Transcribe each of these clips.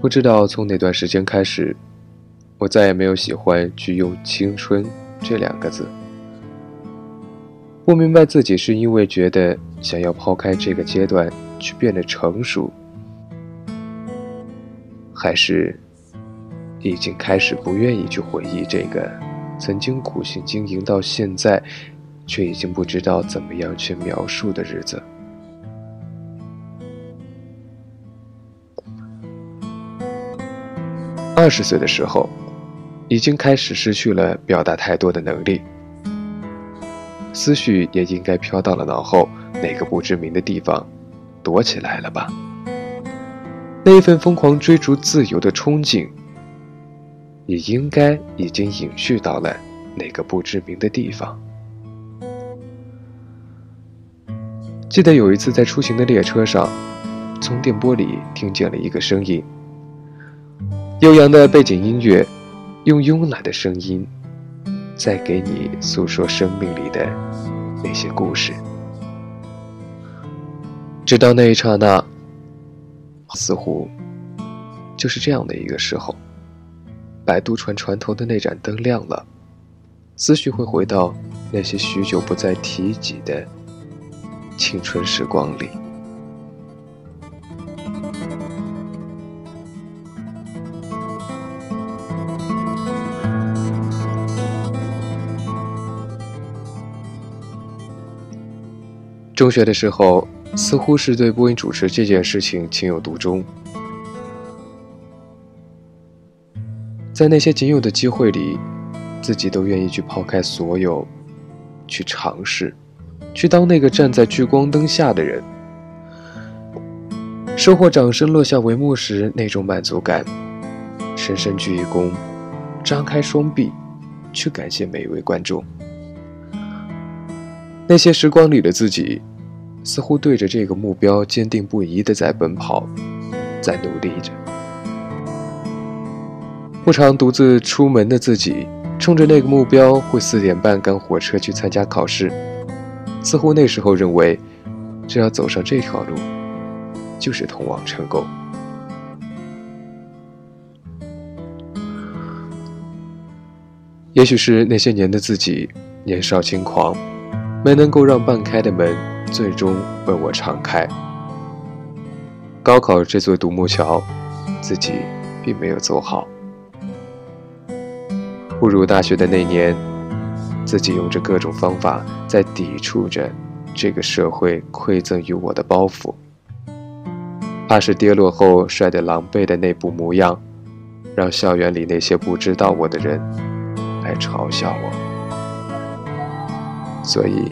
不知道从哪段时间开始，我再也没有喜欢去用“青春”这两个字。不明白自己是因为觉得想要抛开这个阶段去变得成熟，还是已经开始不愿意去回忆这个曾经苦心经营到现在，却已经不知道怎么样去描述的日子。二十岁的时候，已经开始失去了表达太多的能力，思绪也应该飘到了脑后哪个不知名的地方，躲起来了吧？那一份疯狂追逐自由的憧憬，也应该已经隐去到了哪个不知名的地方。记得有一次在出行的列车上，从电波里听见了一个声音。悠扬的背景音乐，用慵懒的声音，在给你诉说生命里的那些故事。直到那一刹那，似乎就是这样的一个时候，摆渡船船头的那盏灯亮了，思绪会回到那些许久不再提及的青春时光里。中学的时候，似乎是对播音主持这件事情情有独钟。在那些仅有的机会里，自己都愿意去抛开所有，去尝试，去当那个站在聚光灯下的人，收获掌声落下帷幕时那种满足感，深深鞠一躬，张开双臂，去感谢每一位观众。那些时光里的自己。似乎对着这个目标坚定不移地在奔跑，在努力着。不常独自出门的自己，冲着那个目标会四点半赶火车去参加考试。似乎那时候认为，只要走上这条路，就是通往成功。也许是那些年的自己年少轻狂，没能够让半开的门。最终为我敞开。高考这座独木桥，自己并没有走好。步入大学的那年，自己用着各种方法在抵触着这个社会馈赠于我的包袱，怕是跌落后摔得狼狈的那副模样，让校园里那些不知道我的人来嘲笑我，所以。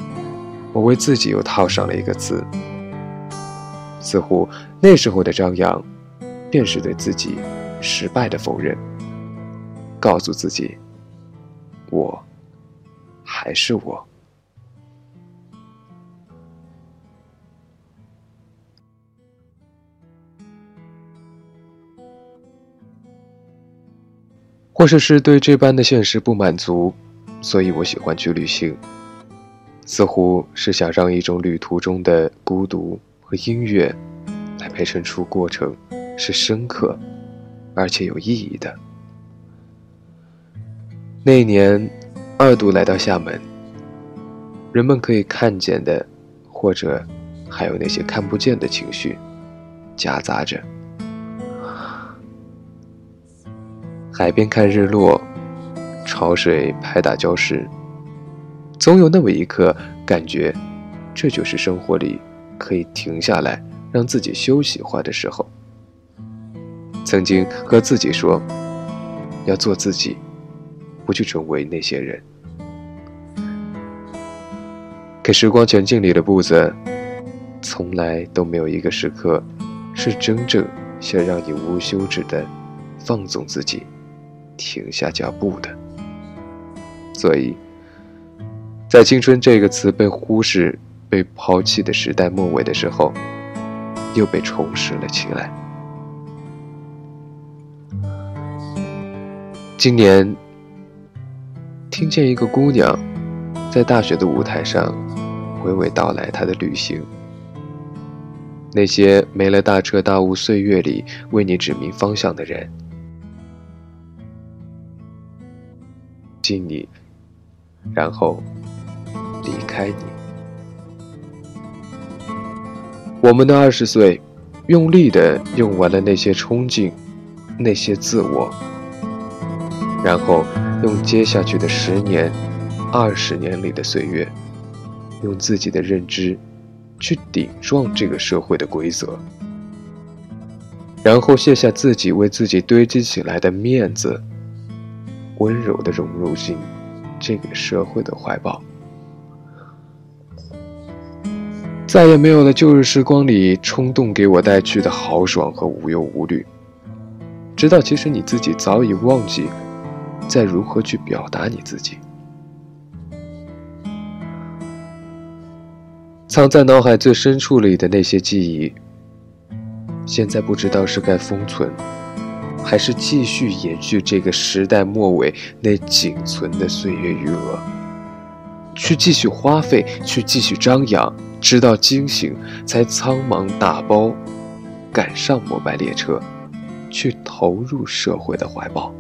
我为自己又套上了一个字，似乎那时候的张扬，便是对自己失败的否认，告诉自己，我还是我。或者是对这般的现实不满足，所以我喜欢去旅行。似乎是想让一种旅途中的孤独和音乐，来陪衬出过程是深刻，而且有意义的。那一年，二度来到厦门，人们可以看见的，或者还有那些看不见的情绪，夹杂着。海边看日落，潮水拍打礁石。总有那么一刻，感觉这就是生活里可以停下来让自己休息化的时候。曾经和自己说，要做自己，不去成为那些人。可时光前进里的步子，从来都没有一个时刻是真正想让你无休止的放纵自己，停下脚步的。所以。在青春这个词被忽视、被抛弃的时代末尾的时候，又被重拾了起来。今年，听见一个姑娘在大学的舞台上娓娓道来她的旅行，那些没了大彻大悟岁月里为你指明方向的人，敬你，然后。离开你，我们的二十岁，用力的用完了那些冲劲，那些自我，然后用接下去的十年、二十年里的岁月，用自己的认知去顶撞这个社会的规则，然后卸下自己为自己堆积起来的面子，温柔的融入进这个社会的怀抱。再也没有了旧日时光里冲动给我带去的豪爽和无忧无虑，直到其实你自己早已忘记，再如何去表达你自己。藏在脑海最深处里的那些记忆，现在不知道是该封存，还是继续延续这个时代末尾那仅存的岁月余额，去继续花费，去继续张扬。直到惊醒，才苍忙打包，赶上摩拜列车，去投入社会的怀抱。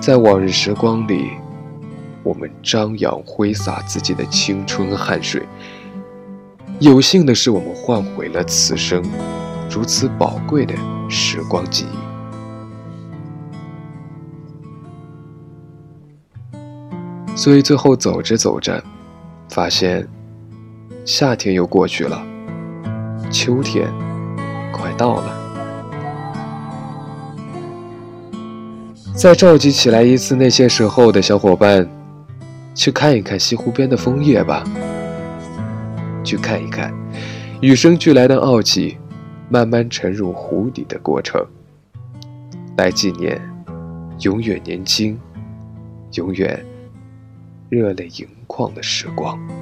在往日时光里，我们张扬挥洒自己的青春汗水。有幸的是，我们换回了此生如此宝贵的时光记忆。所以最后走着走着，发现夏天又过去了，秋天快到了。再召集起来一次那些时候的小伙伴，去看一看西湖边的枫叶吧，去看一看与生俱来的傲气慢慢沉入湖底的过程，来纪念永远年轻，永远。热泪盈眶的时光。